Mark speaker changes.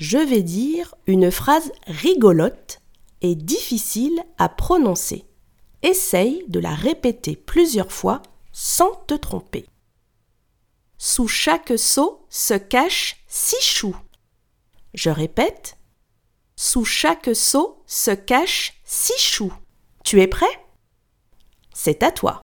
Speaker 1: je vais dire une phrase rigolote et difficile à prononcer. Essaye de la répéter plusieurs fois sans te tromper. Sous chaque seau se cachent six choux. Je répète. Sous chaque seau se cachent six choux. Tu es prêt? C'est à toi.